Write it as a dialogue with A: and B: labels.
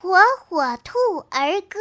A: 火火兔儿歌。